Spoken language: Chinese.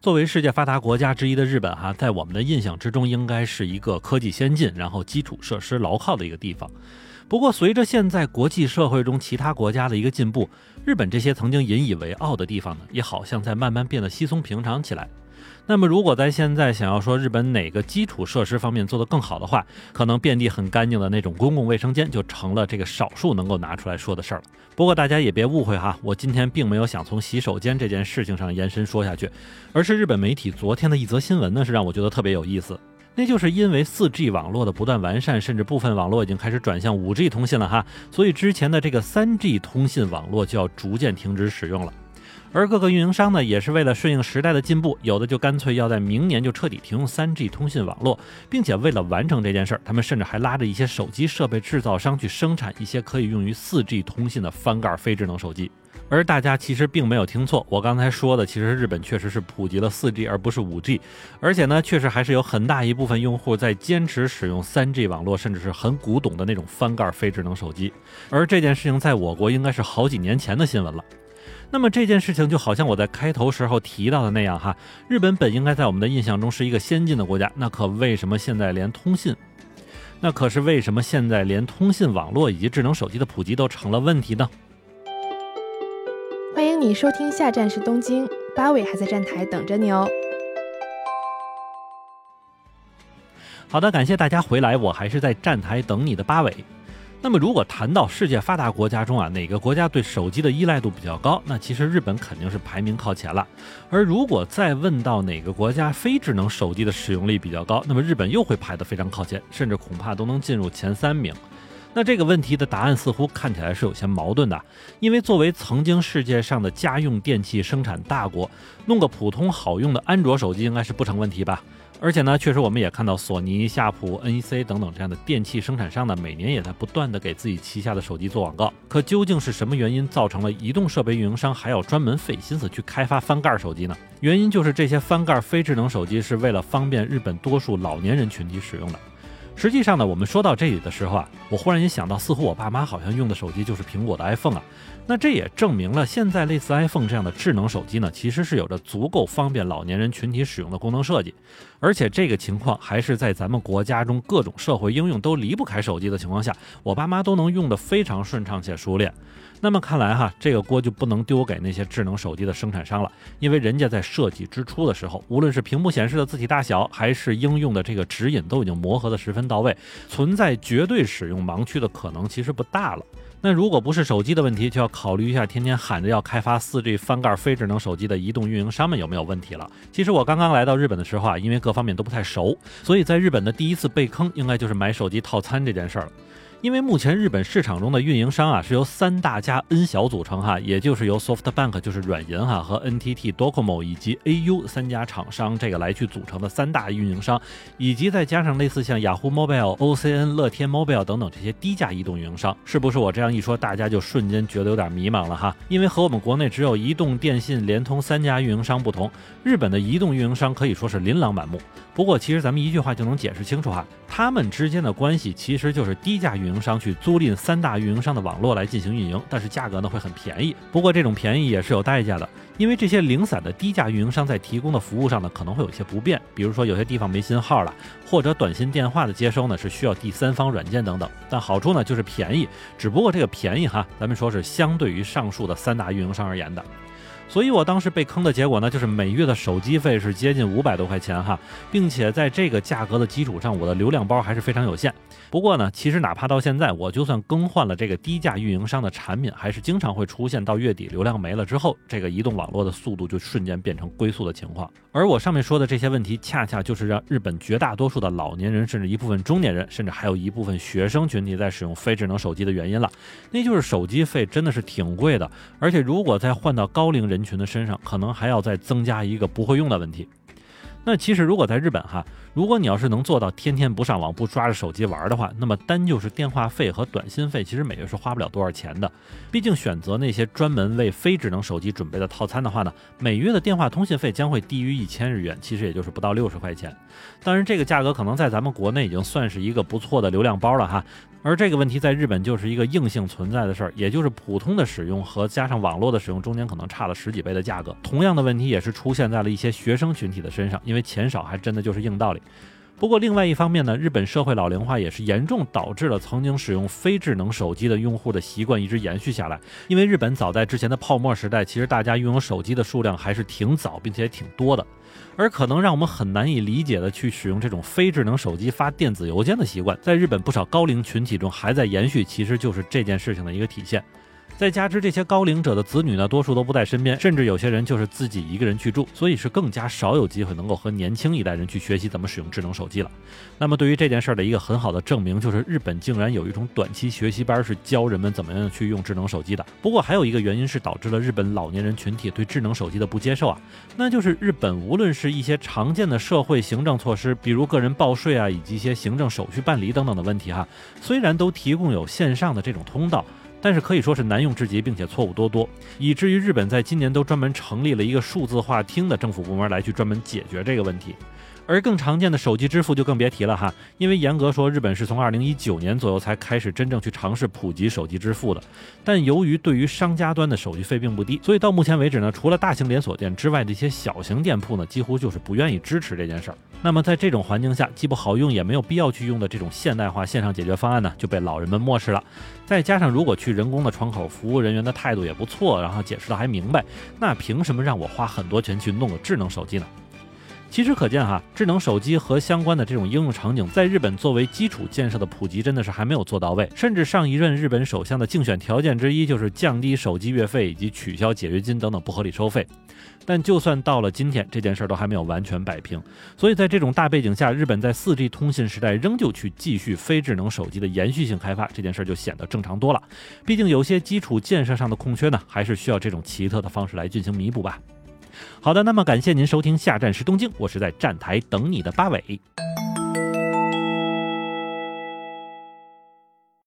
作为世界发达国家之一的日本哈，在我们的印象之中，应该是一个科技先进，然后基础设施牢靠的一个地方。不过，随着现在国际社会中其他国家的一个进步，日本这些曾经引以为傲的地方呢，也好像在慢慢变得稀松平常起来。那么，如果在现在想要说日本哪个基础设施方面做得更好的话，可能遍地很干净的那种公共卫生间就成了这个少数能够拿出来说的事儿了。不过大家也别误会哈，我今天并没有想从洗手间这件事情上延伸说下去，而是日本媒体昨天的一则新闻呢，是让我觉得特别有意思。那就是因为 4G 网络的不断完善，甚至部分网络已经开始转向 5G 通信了哈，所以之前的这个 3G 通信网络就要逐渐停止使用了。而各个运营商呢，也是为了顺应时代的进步，有的就干脆要在明年就彻底停用 3G 通信网络，并且为了完成这件事儿，他们甚至还拉着一些手机设备制造商去生产一些可以用于 4G 通信的翻盖非智能手机。而大家其实并没有听错，我刚才说的，其实日本确实是普及了 4G，而不是 5G，而且呢，确实还是有很大一部分用户在坚持使用 3G 网络，甚至是很古董的那种翻盖非智能手机。而这件事情在我国应该是好几年前的新闻了。那么这件事情就好像我在开头时候提到的那样哈，日本本应该在我们的印象中是一个先进的国家，那可为什么现在连通信，那可是为什么现在连通信网络以及智能手机的普及都成了问题呢？欢迎你收听，下站是东京，八尾还在站台等着你哦。好的，感谢大家回来，我还是在站台等你的八尾。那么，如果谈到世界发达国家中啊，哪个国家对手机的依赖度比较高？那其实日本肯定是排名靠前了。而如果再问到哪个国家非智能手机的使用率比较高，那么日本又会排得非常靠前，甚至恐怕都能进入前三名。那这个问题的答案似乎看起来是有些矛盾的，因为作为曾经世界上的家用电器生产大国，弄个普通好用的安卓手机应该是不成问题吧？而且呢，确实我们也看到索尼、夏普、NEC 等等这样的电器生产商呢，每年也在不断的给自己旗下的手机做广告。可究竟是什么原因造成了移动设备运营商还要专门费心思去开发翻盖手机呢？原因就是这些翻盖非智能手机是为了方便日本多数老年人群体使用的。实际上呢，我们说到这里的时候啊，我忽然也想到，似乎我爸妈好像用的手机就是苹果的 iPhone 啊。那这也证明了，现在类似 iPhone 这样的智能手机呢，其实是有着足够方便老年人群体使用的功能设计。而且这个情况还是在咱们国家中各种社会应用都离不开手机的情况下，我爸妈都能用得非常顺畅且熟练。那么看来哈，这个锅就不能丢给那些智能手机的生产商了，因为人家在设计之初的时候，无论是屏幕显示的字体大小，还是应用的这个指引，都已经磨合得十分到位，存在绝对使用盲区的可能其实不大了。那如果不是手机的问题，就要考虑一下天天喊着要开发 4G 翻盖非智能手机的移动运营商们有没有问题了。其实我刚刚来到日本的时候啊，因为各方面都不太熟，所以在日本的第一次被坑，应该就是买手机套餐这件事儿了。因为目前日本市场中的运营商啊是由三大加 N 小组成哈，也就是由 SoftBank 就是软银哈和 NTT Docomo 以及 AU 三家厂商这个来去组成的三大运营商，以及再加上类似像雅虎 Mobile、OCN、乐天 Mobile 等等这些低价移动运营商，是不是我这样一说，大家就瞬间觉得有点迷茫了哈？因为和我们国内只有移动、电信、联通三家运营商不同，日本的移动运营商可以说是琳琅满目。不过其实咱们一句话就能解释清楚哈，他们之间的关系其实就是低价运。营商去租赁三大运营商的网络来进行运营，但是价格呢会很便宜。不过这种便宜也是有代价的，因为这些零散的低价运营商在提供的服务上呢可能会有一些不便，比如说有些地方没信号了，或者短信电话的接收呢是需要第三方软件等等。但好处呢就是便宜，只不过这个便宜哈，咱们说是相对于上述的三大运营商而言的。所以我当时被坑的结果呢，就是每月的手机费是接近五百多块钱哈，并且在这个价格的基础上，我的流量包还是非常有限。不过呢，其实哪怕到现在，我就算更换了这个低价运营商的产品，还是经常会出现到月底流量没了之后，这个移动网络的速度就瞬间变成龟速的情况。而我上面说的这些问题，恰恰就是让日本绝大多数的老年人，甚至一部分中年人，甚至还有一部分学生群体在使用非智能手机的原因了。那就是手机费真的是挺贵的，而且如果再换到高龄人人群的身上，可能还要再增加一个不会用的问题。那其实如果在日本哈。如果你要是能做到天天不上网不抓着手机玩的话，那么单就是电话费和短信费，其实每月是花不了多少钱的。毕竟选择那些专门为非智能手机准备的套餐的话呢，每月的电话通信费将会低于一千日元，其实也就是不到六十块钱。当然，这个价格可能在咱们国内已经算是一个不错的流量包了哈。而这个问题在日本就是一个硬性存在的事儿，也就是普通的使用和加上网络的使用中间可能差了十几倍的价格。同样的问题也是出现在了一些学生群体的身上，因为钱少还真的就是硬道理。不过另外一方面呢，日本社会老龄化也是严重导致了曾经使用非智能手机的用户的习惯一直延续下来。因为日本早在之前的泡沫时代，其实大家拥有手机的数量还是挺早，并且挺多的。而可能让我们很难以理解的去使用这种非智能手机发电子邮件的习惯，在日本不少高龄群体中还在延续，其实就是这件事情的一个体现。再加之这些高龄者的子女呢，多数都不在身边，甚至有些人就是自己一个人去住，所以是更加少有机会能够和年轻一代人去学习怎么使用智能手机了。那么对于这件事儿的一个很好的证明，就是日本竟然有一种短期学习班是教人们怎么样去用智能手机的。不过还有一个原因是导致了日本老年人群体对智能手机的不接受啊，那就是日本无论是一些常见的社会行政措施，比如个人报税啊，以及一些行政手续办理等等的问题哈，虽然都提供有线上的这种通道。但是可以说是难用至极，并且错误多多，以至于日本在今年都专门成立了一个数字化厅的政府部门来去专门解决这个问题。而更常见的手机支付就更别提了哈，因为严格说，日本是从二零一九年左右才开始真正去尝试普及手机支付的。但由于对于商家端的手续费并不低，所以到目前为止呢，除了大型连锁店之外的一些小型店铺呢，几乎就是不愿意支持这件事儿。那么在这种环境下，既不好用，也没有必要去用的这种现代化线上解决方案呢，就被老人们漠视了。再加上如果去人工的窗口，服务人员的态度也不错，然后解释的还明白，那凭什么让我花很多钱去弄个智能手机呢？其实可见哈，智能手机和相关的这种应用场景，在日本作为基础建设的普及，真的是还没有做到位。甚至上一任日本首相的竞选条件之一，就是降低手机月费以及取消解约金等等不合理收费。但就算到了今天，这件事儿都还没有完全摆平。所以在这种大背景下，日本在 4G 通信时代仍旧去继续非智能手机的延续性开发，这件事儿就显得正常多了。毕竟有些基础建设上的空缺呢，还是需要这种奇特的方式来进行弥补吧。好的，那么感谢您收听下站是东京，我是在站台等你的八尾。